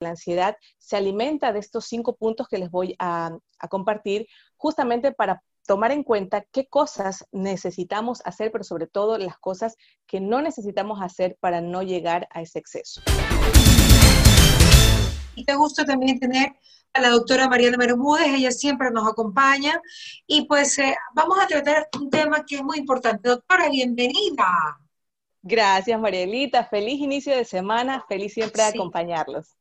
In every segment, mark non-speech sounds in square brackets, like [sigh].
la ansiedad se alimenta de estos cinco puntos que les voy a, compartir justamente para tomar en cuenta qué cosas necesitamos hacer, pero sobre todo las cosas que no necesitamos hacer para no llegar a ese exceso. Y te gusta también tener a la doctora Mariana Bermúdez, ella siempre nos acompaña. Y pues eh, vamos a tratar un tema que es muy importante. Doctora, bienvenida. Gracias, Marielita. Feliz inicio de semana, feliz siempre acompañarlos.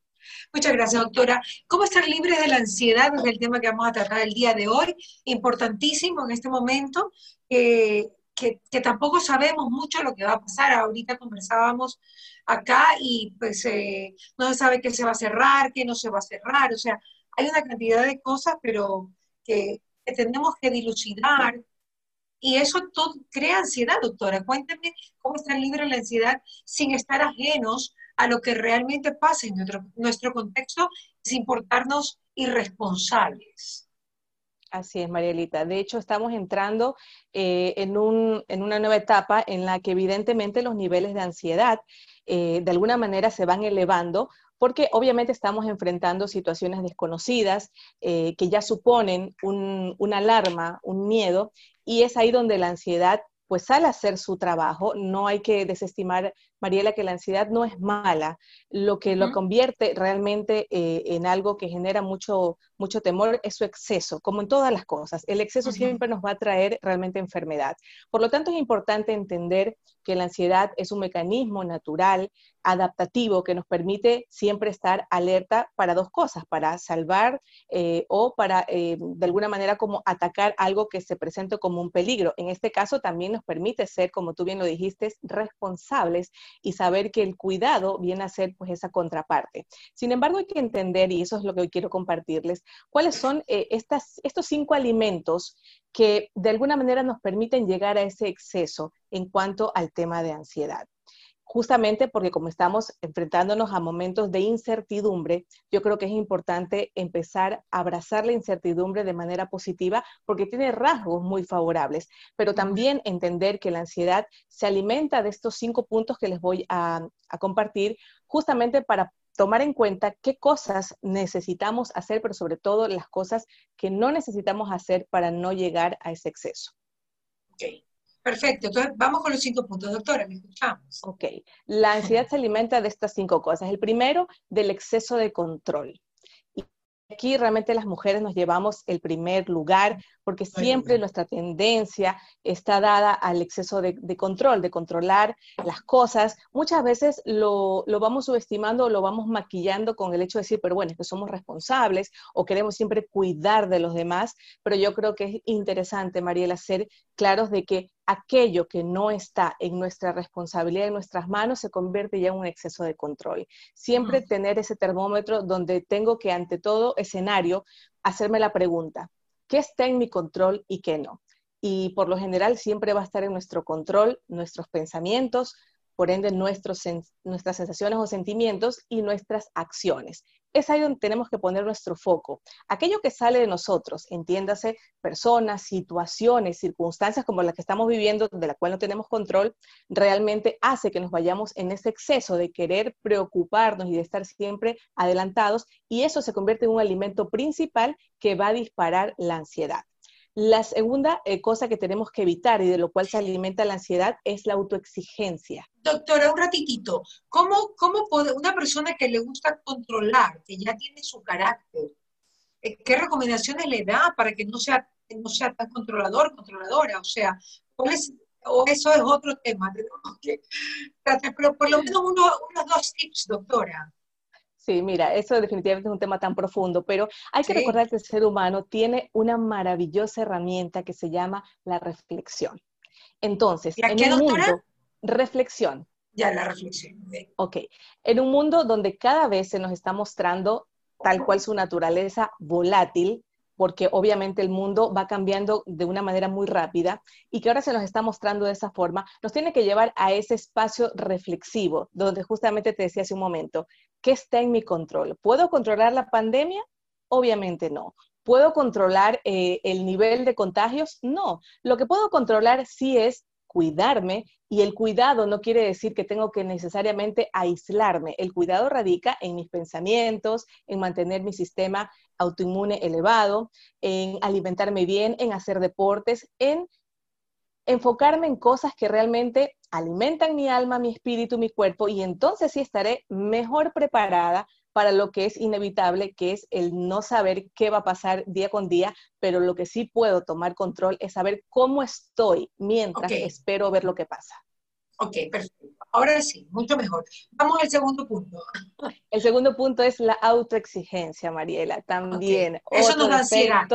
Muchas gracias, doctora. ¿Cómo estar libres de la ansiedad? Es el tema que vamos a tratar el día de hoy. Importantísimo en este momento, que, tampoco sabemos mucho lo que va a pasar. Ahorita conversábamos acá y pues eh, no se sabe qué se va a cerrar, qué no se va a cerrar. O sea, hay una cantidad de cosas, pero que, que tenemos que dilucidar, y eso todo crea ansiedad, doctora. Cuénteme cómo estar libre de la ansiedad sin estar ajenos a lo que realmente pasa en nuestro, contexto, sin portarnos irresponsables. Así es, Marielita. De hecho, estamos entrando eh, en, un, en, una nueva etapa en la que evidentemente los niveles de ansiedad eh, de alguna manera se van elevando porque obviamente estamos enfrentando situaciones desconocidas eh, que ya suponen un, una alarma, un miedo, y es ahí donde la ansiedad pues sale a hacer su trabajo. No hay que desestimar, Mariela, que la ansiedad no es mala. Lo que lo convierte realmente eh, en algo que genera mucho, mucho temor es su exceso, como en todas las cosas. El exceso siempre nos va a traer realmente enfermedad. Por lo tanto, es importante entender que la ansiedad es un mecanismo natural adaptativo que nos permite siempre estar alerta para dos cosas, para salvar eh, o para eh, de alguna manera como atacar algo que se presente como un peligro. En este caso también nos permite ser, como tú bien lo dijiste, responsables y saber que el cuidado viene a ser pues esa contraparte. Sin embargo, hay que entender, y eso es lo que hoy quiero compartirles, cuáles son eh, estos cinco alimentos que de alguna manera nos permiten llegar a ese exceso en cuanto al tema de ansiedad justamente porque como estamos enfrentándonos a momentos de incertidumbre, yo creo que es importante empezar a abrazar la incertidumbre de manera positiva porque tiene rasgos muy favorables, pero también entender que la ansiedad se alimenta de estos cinco puntos que les voy a, compartir justamente para tomar en cuenta qué cosas necesitamos hacer, pero sobre todo las cosas que no necesitamos hacer para no llegar a ese exceso. Perfecto, entonces vamos con los cinco puntos, doctora, me escuchamos. Ok, la ansiedad se alimenta de estas cinco cosas. El primero, del exceso de control aquí realmente las mujeres nos llevamos el primer lugar porque siempre nuestra tendencia está dada al exceso de, control, de controlar las cosas. Muchas veces lo, vamos subestimando o lo vamos maquillando con el hecho de decir, pero bueno, es que somos responsables o queremos siempre cuidar de los demás, pero yo creo que es interesante, Mariela, ser claros de que aquello que no está en nuestra responsabilidad, en nuestras manos, se convierte ya en un exceso de control. Siempre tener ese termómetro donde tengo que, ante todo escenario, hacerme la pregunta, ¿qué está en mi control y qué no? Y por lo general siempre va a estar en nuestro control nuestros pensamientos, por ende nuestras sensaciones o sentimientos y nuestras acciones es ahí donde tenemos que poner nuestro foco. Aquello que sale de nosotros, entiéndase, personas, situaciones, circunstancias como las que estamos viviendo, de la cual no tenemos control, realmente hace que nos vayamos en ese exceso de querer preocuparnos y de estar siempre adelantados, y eso se convierte en un alimento principal que va a disparar la ansiedad. La segunda eh, cosa que tenemos que evitar y de lo cual se alimenta la ansiedad es la autoexigencia. Doctora, un ratitito, ¿cómo, cómo puede una persona que le gusta controlar, que ya tiene su carácter, eh, qué recomendaciones le da para que no sea, no sea tan controlador, controladora? O sea, ¿cuál es, o eso es otro tema? [laughs] pero por lo menos uno, unos dos tips, doctora. Sí, mira, eso definitivamente es un tema tan profundo, pero hay que recordar que el ser humano tiene una maravillosa herramienta que se llama la reflexión. Entonces, en qué, un mundo, reflexión. Ya, la reflexión. Ok, en un mundo donde cada vez se nos está mostrando tal cual su naturaleza volátil, porque obviamente el mundo va cambiando de una manera muy rápida y que ahora se nos está mostrando de esa forma, nos tiene que llevar a ese espacio reflexivo, donde justamente te decía hace un momento, ¿qué está en mi control? ¿Puedo controlar la pandemia? Obviamente no. ¿Puedo controlar eh, el nivel de contagios? No. Lo que puedo controlar sí es cuidarme y el cuidado no quiere decir que tengo que necesariamente aislarme. El cuidado radica en mis pensamientos, en mantener mi sistema autoinmune elevado, en alimentarme bien, en hacer deportes, en enfocarme en cosas que realmente alimentan mi alma, mi espíritu, mi cuerpo y entonces sí estaré mejor preparada para lo que es inevitable, que es el no saber qué va a pasar día con día, pero lo que sí puedo tomar control es saber cómo estoy mientras espero ver lo que pasa. Ok, perfecto. Ahora sí, mucho mejor. Vamos al segundo punto. El segundo punto es la autoexigencia, Mariela. También. Eso nos da ansiedad.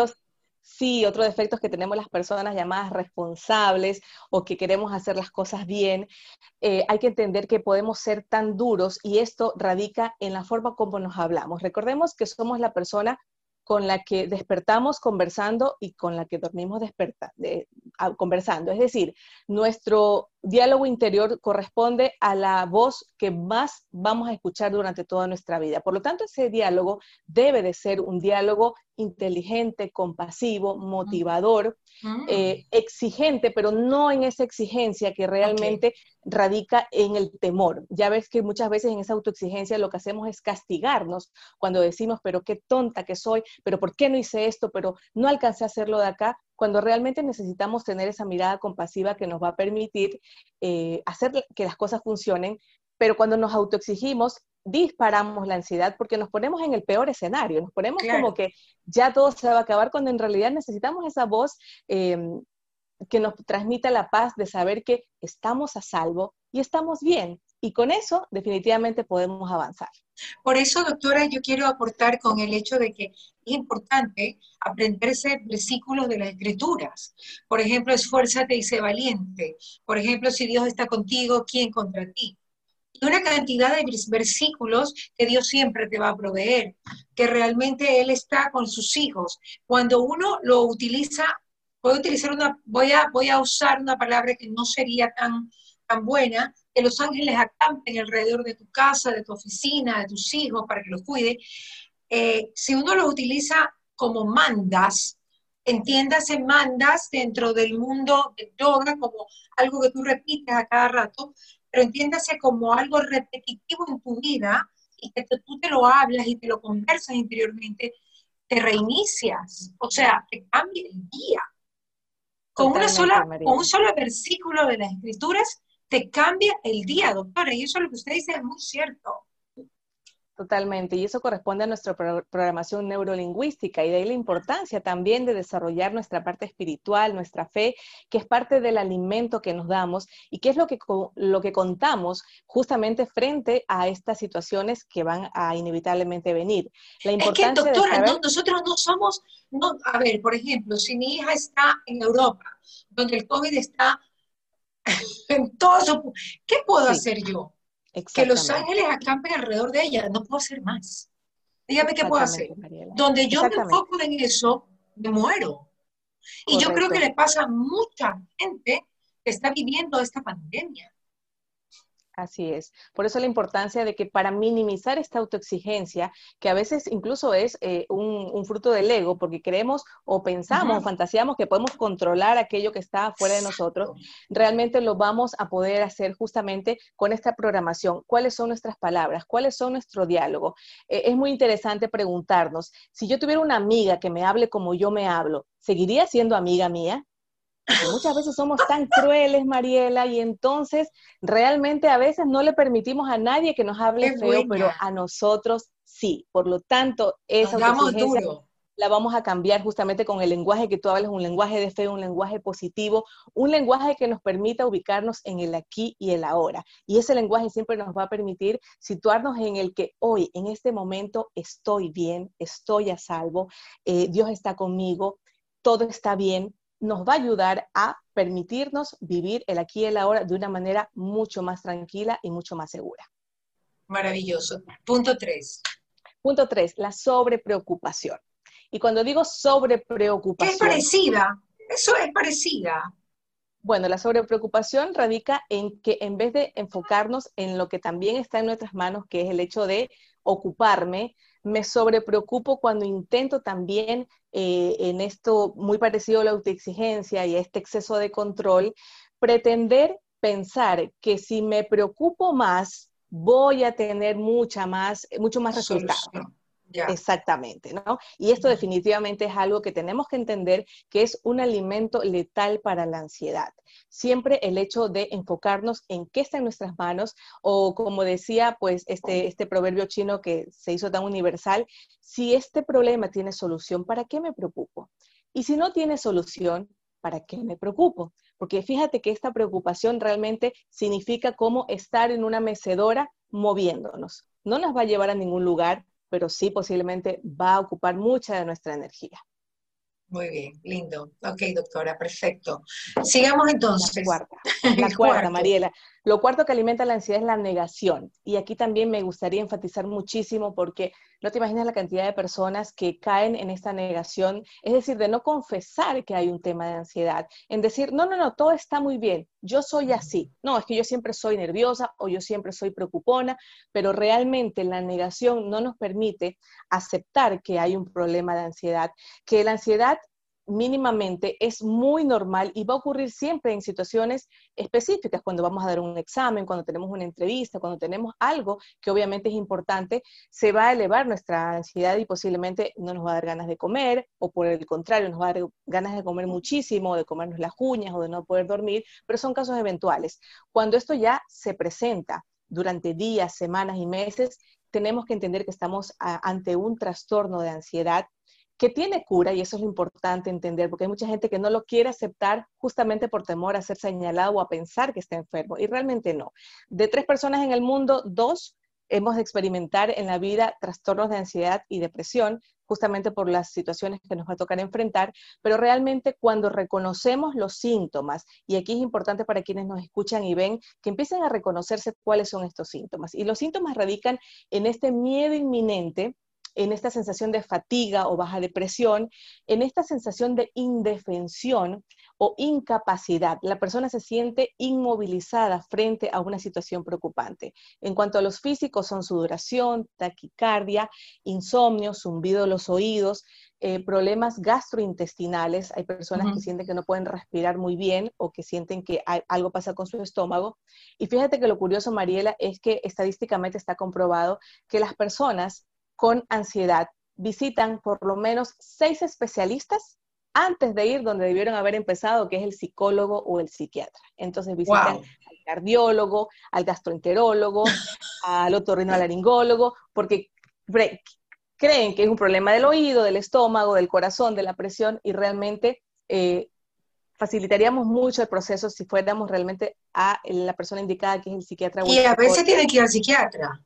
Sí, otro defecto es que tenemos las personas llamadas responsables o que queremos hacer las cosas bien. Eh, hay que entender que podemos ser tan duros y esto radica en la forma como nos hablamos. Recordemos que somos la persona con la que despertamos conversando y con la que dormimos desperta, conversando. Es decir, nuestro diálogo interior corresponde a la voz que más vamos a escuchar durante toda nuestra vida. Por lo tanto, ese diálogo debe de ser un diálogo inteligente, compasivo, motivador, mm. eh, exigente, pero no en esa exigencia que realmente radica en el temor. Ya ves que muchas veces en esa autoexigencia lo que hacemos es castigarnos cuando decimos, pero qué tonta que soy, pero ¿por qué no hice esto? Pero no alcancé a hacerlo de acá, cuando realmente necesitamos tener esa mirada compasiva que nos va a permitir eh, hacer que las cosas funcionen, pero cuando nos autoexigimos, disparamos la ansiedad porque nos ponemos en el peor escenario, nos ponemos como que ya todo se va a acabar cuando en realidad necesitamos esa voz em, que nos transmita la paz de saber que estamos a salvo y estamos bien. Y con eso definitivamente podemos avanzar. Por eso, doctora, yo quiero aportar con el hecho de que es importante aprenderse versículos de las escrituras. Por ejemplo, esfuérzate y sé valiente. Por ejemplo, si Dios está contigo, ¿quién contra ti? Y una cantidad de versículos que Dios siempre te va a proveer, que realmente Él está con sus hijos. Cuando uno lo utiliza, voy a utilizar una, voy a, voy a usar una palabra que no sería tan, tan buena, que los ángeles acampen alrededor de tu casa, de tu oficina, de tus hijos, para que los cuide, eh, si uno los utiliza como mandas, entiéndase mandas dentro del mundo de yoga como algo que tú repites a cada rato, pero entiéndase como algo repetitivo en tu vida y que tú te lo hablas y te lo conversas interiormente, te reinicias, o sea, te cambia el día. Con, una sola, con un solo versículo de las escrituras te cambia el día, doctora, y eso es lo que usted dice es muy cierto. Totalmente, y eso corresponde a nuestra programación neurolingüística y de ahí la importancia también de desarrollar nuestra parte espiritual, nuestra fe, que es parte del alimento que nos damos y que es lo que, lo que contamos justamente frente a estas situaciones que van a inevitablemente venir. La importancia es que, doctora, nosotros no somos, no, a ver, por ejemplo, si mi hija está en Europa, donde el COVID está [laughs] en todo su... ¿Qué puedo hacer yo? Que los ángeles acampen alrededor de ella, no puedo hacer más. Dígame qué puedo hacer. Donde yo me enfoco en eso, me muero. Y yo creo que le pasa a mucha gente que está viviendo esta pandemia. Así es. Por eso la importancia de que para minimizar esta autoexigencia, que a veces incluso es eh, un, fruto del ego, porque creemos o pensamos o fantaseamos que podemos controlar aquello que está fuera de nosotros, realmente lo vamos a poder hacer justamente con esta programación. ¿Cuáles son nuestras palabras? ¿Cuáles son nuestro diálogo? Eh, es muy interesante preguntarnos, si yo tuviera una amiga que me hable como yo me hablo, ¿seguiría siendo amiga mía? Muchas veces somos tan crueles, Mariela, y entonces realmente a veces no le permitimos a nadie que nos hable feo, pero a nosotros sí. Por lo tanto, esa autoexigencia la vamos a cambiar justamente con el lenguaje que tú hablas, un lenguaje de fe, un lenguaje positivo, un lenguaje que nos permita ubicarnos en el aquí y el ahora. Y ese lenguaje siempre nos va a permitir situarnos en el que hoy, en este momento, estoy bien, estoy a salvo, eh, Dios está conmigo, todo está bien, nos va a ayudar a permitirnos vivir el aquí y el ahora de una manera mucho más tranquila y mucho más segura. Maravilloso. Punto tres. Punto tres, la sobrepreocupación. Y cuando digo sobrepreocupación... Es parecida, eso es parecida. Bueno, la sobrepreocupación radica en que en vez de enfocarnos en lo que también está en nuestras manos, que es el hecho de ocuparme, me sobrepreocupo cuando intento también eh, en esto muy parecido a la autoexigencia y a este exceso de control, pretender pensar que si me preocupo más, voy a tener mucha más, mucho más resultado. Exactamente, ¿no? Y esto definitivamente es algo que tenemos que entender que es un alimento letal para la ansiedad. Siempre el hecho de enfocarnos en qué está en nuestras manos o como decía pues este, este proverbio chino que se hizo tan universal, si este problema tiene solución, ¿para qué me preocupo? Y si no tiene solución, ¿para qué me preocupo? Porque fíjate que esta preocupación realmente significa como estar en una mecedora moviéndonos. No nos va a llevar a ningún lugar, pero sí posiblemente va a ocupar mucha de nuestra energía. Muy bien, lindo. Ok, doctora, perfecto. Sigamos entonces. [laughs] La cuarta, la cuarta Mariela. Lo cuarto que alimenta la ansiedad es la negación. Y aquí también me gustaría enfatizar muchísimo porque no te imaginas la cantidad de personas que caen en esta negación, es decir, de no confesar que hay un tema de ansiedad, en decir, no, no, no, todo está muy bien, yo soy así. No, es que yo siempre soy nerviosa o yo siempre soy preocupona, pero realmente la negación no nos permite aceptar que hay un problema de ansiedad, que la ansiedad mínimamente es muy normal y va a ocurrir siempre en situaciones específicas, cuando vamos a dar un examen, cuando tenemos una entrevista, cuando tenemos algo que obviamente es importante, se va a elevar nuestra ansiedad y posiblemente no nos va a dar ganas de comer o por el contrario nos va a dar ganas de comer muchísimo, de comernos las uñas o de no poder dormir, pero son casos eventuales. Cuando esto ya se presenta durante días, semanas y meses, tenemos que entender que estamos ante un trastorno de ansiedad que tiene cura, y eso es lo importante entender, porque hay mucha gente que no lo quiere aceptar justamente por temor a ser señalado o a pensar que está enfermo, y realmente no. De tres personas en el mundo, dos hemos de experimentar en la vida trastornos de ansiedad y depresión, justamente por las situaciones que nos va a tocar enfrentar, pero realmente cuando reconocemos los síntomas, y aquí es importante para quienes nos escuchan y ven, que empiecen a reconocerse cuáles son estos síntomas. Y los síntomas radican en este miedo inminente en esta sensación de fatiga o baja depresión, en esta sensación de indefensión o incapacidad. La persona se siente inmovilizada frente a una situación preocupante. En cuanto a los físicos, son sudoración, taquicardia, insomnio, zumbido de los oídos, eh, problemas gastrointestinales. Hay personas que sienten que no pueden respirar muy bien o que sienten que algo pasa con su estómago. Y fíjate que lo curioso, Mariela, es que estadísticamente está comprobado que las personas con ansiedad visitan por lo menos seis especialistas antes de ir donde debieron haber empezado, que es el psicólogo o el psiquiatra. Entonces visitan al cardiólogo, al gastroenterólogo, [laughs] al otorrinolaringólogo, porque creen que es un problema del oído, del estómago, del corazón, de la presión, y realmente eh, facilitaríamos mucho el proceso si fuéramos realmente a la persona indicada, que es el psiquiatra. y a veces tiene que ir al psiquiatra.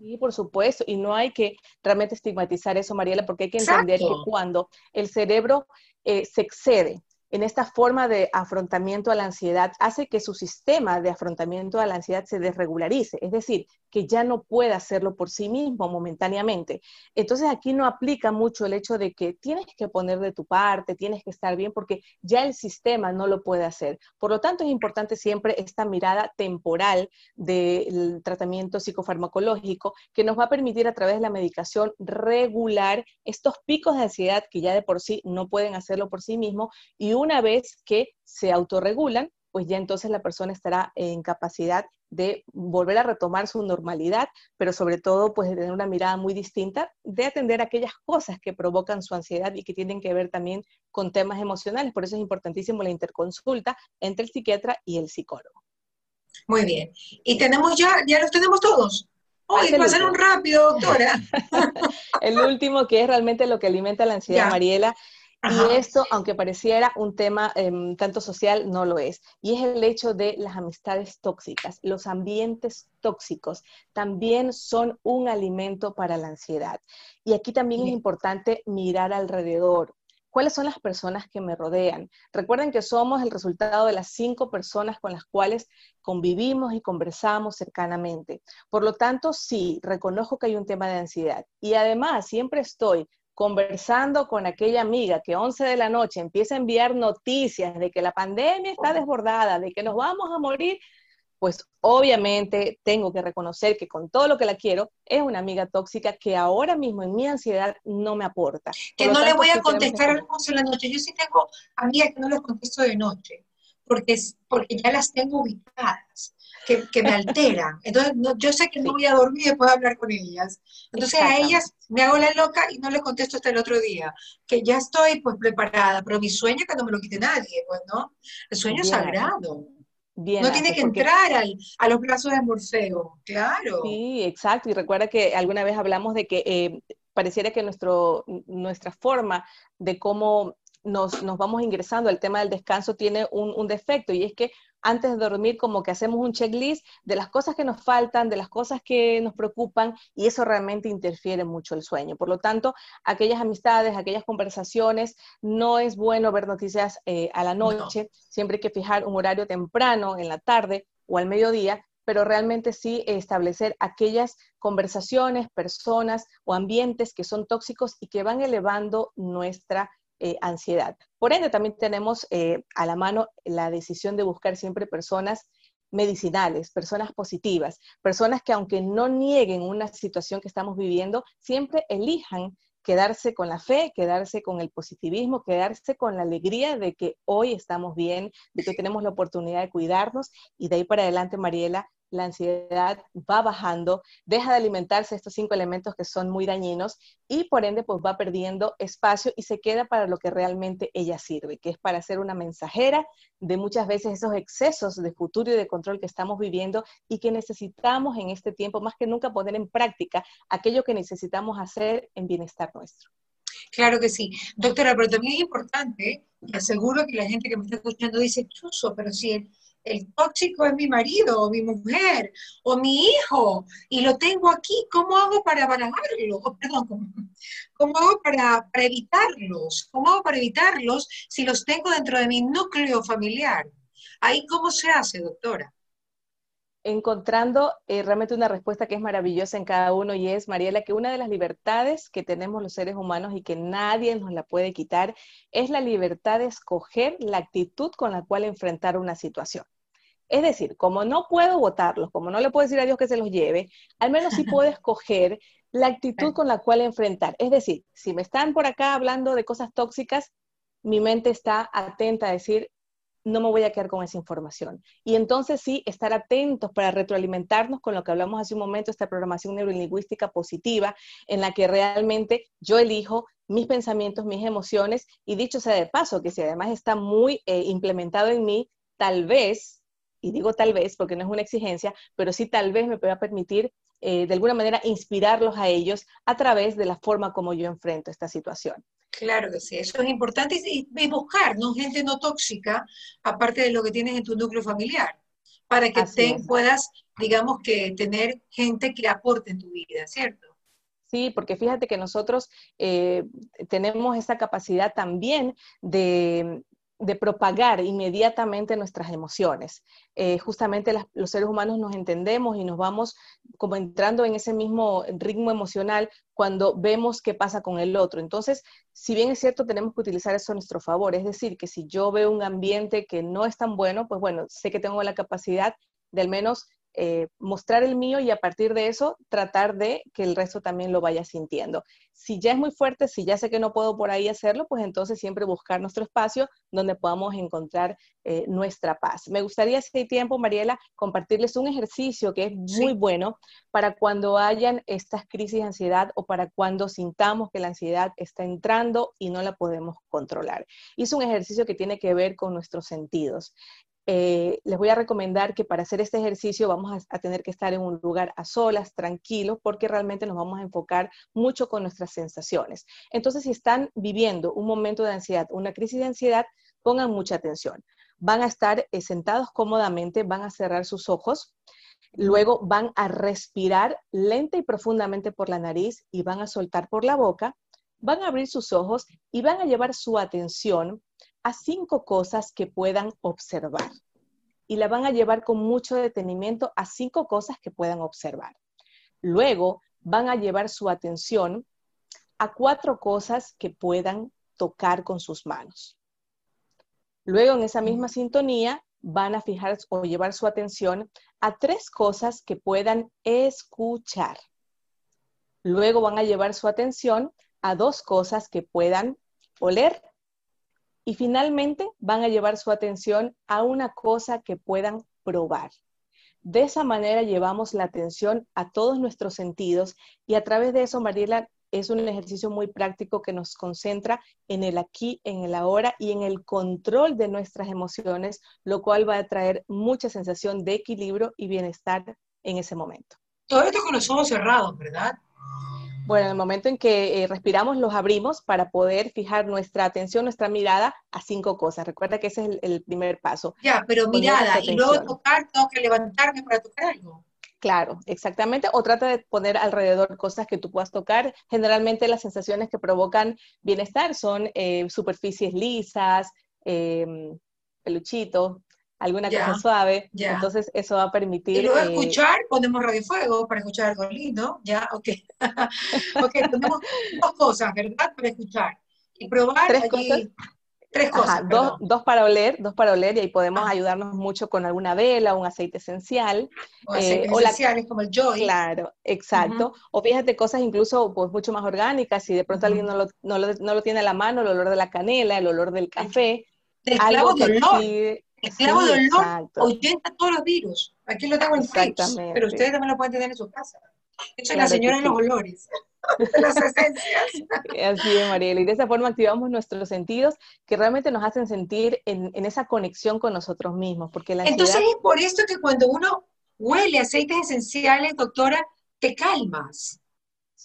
Sí, por supuesto, y no hay que realmente estigmatizar eso, Mariela, porque hay que entender que cuando el cerebro eh, se excede en esta forma de afrontamiento a la ansiedad hace que su sistema de afrontamiento a la ansiedad se desregularice, es decir, que ya no puede hacerlo por sí mismo momentáneamente. Entonces aquí no aplica mucho el hecho de que tienes que poner de tu parte, tienes que estar bien, porque ya el sistema no lo puede hacer. Por lo tanto, es importante siempre esta mirada temporal del tratamiento psicofarmacológico que nos va a permitir a través de la medicación regular estos picos de ansiedad que ya de por sí no pueden hacerlo por sí mismo y una vez que se autorregulan, pues ya entonces la persona estará en capacidad de volver a retomar su normalidad, pero sobre todo pues de tener una mirada muy distinta, de atender aquellas cosas que provocan su ansiedad y que tienen que ver también con temas emocionales. Por eso es importantísimo la interconsulta entre el psiquiatra y el psicólogo. Muy bien. Y tenemos ya, ya los tenemos todos. Uy, pasaron rápido, doctora. [laughs] el último, que es realmente lo que alimenta la ansiedad, Mariela, y esto, aunque pareciera un tema em, tanto social, no lo es. Y es el hecho de las amistades tóxicas. Los ambientes tóxicos también son un alimento para la ansiedad. Y aquí también es importante mirar alrededor. ¿Cuáles son las personas que me rodean? Recuerden que somos el resultado de las cinco personas con las cuales convivimos y conversamos cercanamente. Por lo tanto, sí, reconozco que hay un tema de ansiedad. Y además, siempre estoy conversando con aquella amiga que 11 de la noche empieza a enviar noticias de que la pandemia está desbordada, de que nos vamos a morir, pues obviamente tengo que reconocer que con todo lo que la quiero, es una amiga tóxica que ahora mismo en mi ansiedad no me aporta. Que no le voy a contestar a las 11 de la noche. Yo sí tengo amigas que no les contesto de noche, porque, porque ya las tengo ubicadas, que, que me alteran. Entonces, yo sé que no voy a dormir después de hablar con ellas. Entonces, a ellas me hago la loca y no le contesto hasta el otro día, que ya estoy pues preparada, pero mi sueño es que no me lo quite nadie, pues, ¿no? El sueño es sagrado. no tiene que entrar al, a los brazos de Morfeo, claro. Sí, exacto. Y recuerda que alguna vez hablamos de que eh, pareciera que nuestro, nuestra forma de cómo nos, nos, vamos ingresando al tema del descanso tiene un, un, defecto y es que antes de dormir como que hacemos un checklist de las cosas que nos faltan, de las cosas que nos preocupan y eso realmente interfiere mucho el sueño. Por lo tanto, aquellas amistades, aquellas conversaciones, no es bueno ver noticias eh, a la noche, siempre hay que fijar un horario temprano, en la tarde o al mediodía, pero realmente sí establecer aquellas conversaciones, personas o ambientes que son tóxicos y que van elevando nuestra eh, ansiedad. Por ende, también tenemos eh, a la mano la decisión de buscar siempre personas medicinales, personas positivas, personas que aunque no nieguen una situación que estamos viviendo, siempre elijan quedarse con la fe, quedarse con el positivismo, quedarse con la alegría de que hoy estamos bien, de que tenemos la oportunidad de cuidarnos y de ahí para adelante, Mariela, la ansiedad va bajando, deja de alimentarse estos cinco elementos que son muy dañinos y por ende pues va perdiendo espacio y se queda para lo que realmente ella sirve, que es para ser una mensajera de muchas veces esos excesos de futuro y de control que estamos viviendo y que necesitamos en este tiempo más que nunca poner en práctica aquello que necesitamos hacer en bienestar nuestro. Claro que sí. Doctora, pero también es importante, y aseguro que la gente que me está escuchando dice, chuso, pero si el el tóxico es mi marido o mi mujer o mi hijo y lo tengo aquí, ¿cómo hago para barajarlo? perdón, ¿cómo, hago para, evitarlos? ¿Cómo hago para evitarlos si los tengo dentro de mi núcleo familiar? Ahí, ¿cómo se hace, doctora? encontrando eh, realmente una respuesta que es maravillosa en cada uno y es, Mariela, que una de las libertades que tenemos los seres humanos y que nadie nos la puede quitar es la libertad de escoger la actitud con la cual enfrentar una situación. Es decir, como no puedo votarlos, como no le puedo decir a Dios que se los lleve, al menos sí puedo [laughs] escoger la actitud con la cual enfrentar. Es decir, si me están por acá hablando de cosas tóxicas, mi mente está atenta a decir, no me voy a quedar con esa información. Y entonces sí, estar atentos para retroalimentarnos con lo que hablamos hace un momento, esta programación neurolingüística positiva, en la que realmente yo elijo mis pensamientos, mis emociones, y dicho sea de paso, que si además está muy eh, implementado en mí, tal vez y digo tal vez porque no es una exigencia, pero sí tal vez me pueda permitir eh, de alguna manera inspirarlos a ellos a través de la forma como yo enfrento esta situación. Claro que sí, eso es importante y, buscar, ¿no? Gente no tóxica, aparte de lo que tienes en tu núcleo familiar, para que te, puedas, digamos que, tener gente que aporte en tu vida, ¿cierto? Sí, porque fíjate que nosotros eh, tenemos esa capacidad también de, de propagar inmediatamente nuestras emociones. Eh, justamente los seres humanos nos entendemos y nos vamos como entrando en ese mismo ritmo emocional cuando vemos qué pasa con el otro. Entonces, si bien es cierto, tenemos que utilizar eso a nuestro favor. Es decir, que si yo veo un ambiente que no es tan bueno, pues bueno, sé que tengo la capacidad de al menos eh, mostrar el mío y a partir de eso tratar de que el resto también lo vaya sintiendo. Si ya es muy fuerte, si ya sé que no puedo por ahí hacerlo, pues entonces siempre buscar nuestro espacio donde podamos encontrar eh, nuestra paz. Me gustaría, si hay tiempo, Mariela, compartirles un ejercicio que es muy bueno para cuando hayan estas crisis de ansiedad o para cuando sintamos que la ansiedad está entrando y no la podemos controlar. Es un ejercicio que tiene que ver con nuestros sentidos. Eh, les voy a recomendar que para hacer este ejercicio vamos a, tener que estar en un lugar a solas, tranquilos, porque realmente nos vamos a enfocar mucho con nuestras sensaciones. Entonces, si están viviendo un momento de ansiedad, una crisis de ansiedad, pongan mucha atención. Van a estar eh, sentados cómodamente, van a cerrar sus ojos, luego van a respirar lenta y profundamente por la nariz y van a soltar por la boca, van a abrir sus ojos y van a llevar su atención a cinco cosas que puedan observar. Y la van a llevar con mucho detenimiento a cinco cosas que puedan observar. Luego van a llevar su atención a cuatro cosas que puedan tocar con sus manos. Luego en esa misma sintonía van a fijar o llevar su atención a tres cosas que puedan escuchar. Luego van a llevar su atención a dos cosas que puedan oler y finalmente van a llevar su atención a una cosa que puedan probar. De esa manera llevamos la atención a todos nuestros sentidos y a través de eso, Mariela, es un ejercicio muy práctico que nos concentra en el aquí, en el ahora y en el control de nuestras emociones, lo cual va a traer mucha sensación de equilibrio y bienestar en ese momento. Todo esto con los ojos cerrados, ¿verdad? Bueno, en el momento en que eh, respiramos, los abrimos para poder fijar nuestra atención, nuestra mirada a cinco cosas. Recuerda que ese es el, primer paso. Ya, pero mirada, y luego tocar, tengo que levantarme para tocar algo. Claro, exactamente. O trata de poner alrededor cosas que tú puedas tocar. Generalmente las sensaciones que provocan bienestar son eh, superficies lisas, em, peluchitos, alguna cosa suave. Entonces eso va a permitir... Y luego eh, escuchar, ponemos radiofuego para escuchar algo lindo, ya, ok. [laughs] ok, tenemos dos cosas, ¿verdad? Para escuchar. Y probar ¿Tres cosas? Tres cosas. dos, dos, para oler, dos para oler, y ahí podemos ah. ayudarnos mucho con alguna vela, un aceite esencial. O aceites eh, esenciales como el Joy. Claro, exacto. O fíjate cosas incluso pues mucho más orgánicas, si de pronto alguien no lo, no, lo, no lo, tiene a la mano, el olor de la canela, el olor del café. Del clavo de olor. El clavo de olor ahuyenta todos los virus. Aquí lo tengo en fridge, pero ustedes también lo pueden tener en su casa. Esa es la señora de los olores. las esencias. [laughs] Así es, Mariela. Y de esa forma activamos nuestros sentidos que realmente nos hacen sentir en, esa conexión con nosotros mismos. Porque la Entonces es por esto que cuando uno huele aceites esenciales, doctora, te calmas.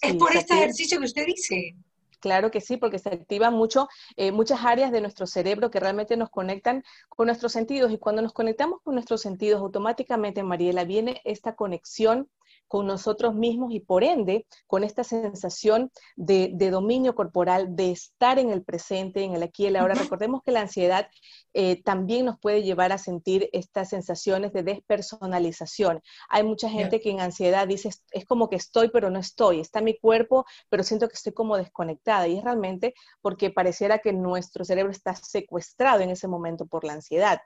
es por este ejercicio que usted dice. Claro que sí, porque se activan mucho, eh, muchas áreas de nuestro cerebro que realmente nos conectan con nuestros sentidos. Y cuando nos conectamos con nuestros sentidos, automáticamente, Mariela, viene esta conexión con nosotros mismos y por ende con esta sensación de, dominio corporal, de estar en el presente, en el aquí y el ahora. Recordemos que la ansiedad eh, también nos puede llevar a sentir estas sensaciones de despersonalización. Hay mucha gente que en ansiedad dice, es como que estoy pero no estoy, está mi cuerpo pero siento que estoy como desconectada y es realmente porque pareciera que nuestro cerebro está secuestrado en ese momento por la ansiedad.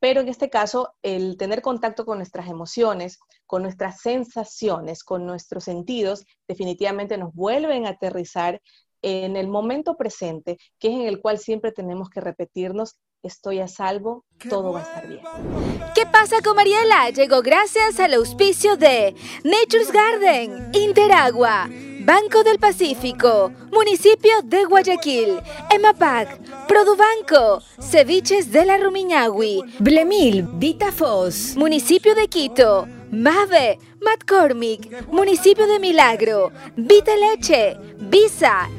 Pero en este caso, el tener contacto con nuestras emociones, con nuestras sensaciones, con nuestros sentidos, definitivamente nos vuelven a aterrizar en el momento presente, que es en el cual siempre tenemos que repetirnos, estoy a salvo, todo va a estar bien. ¿Qué pasa con Mariela? Llegó gracias al auspicio de Nature's Garden, Interagua. Banco del Pacífico, Municipio de Guayaquil, EMAPAC, Produbanco, Ceviches de la Rumiñahui, Blemil, Vitafos, Municipio de Quito, Mave, McCormick, Municipio de Milagro, Vita Leche, Visa.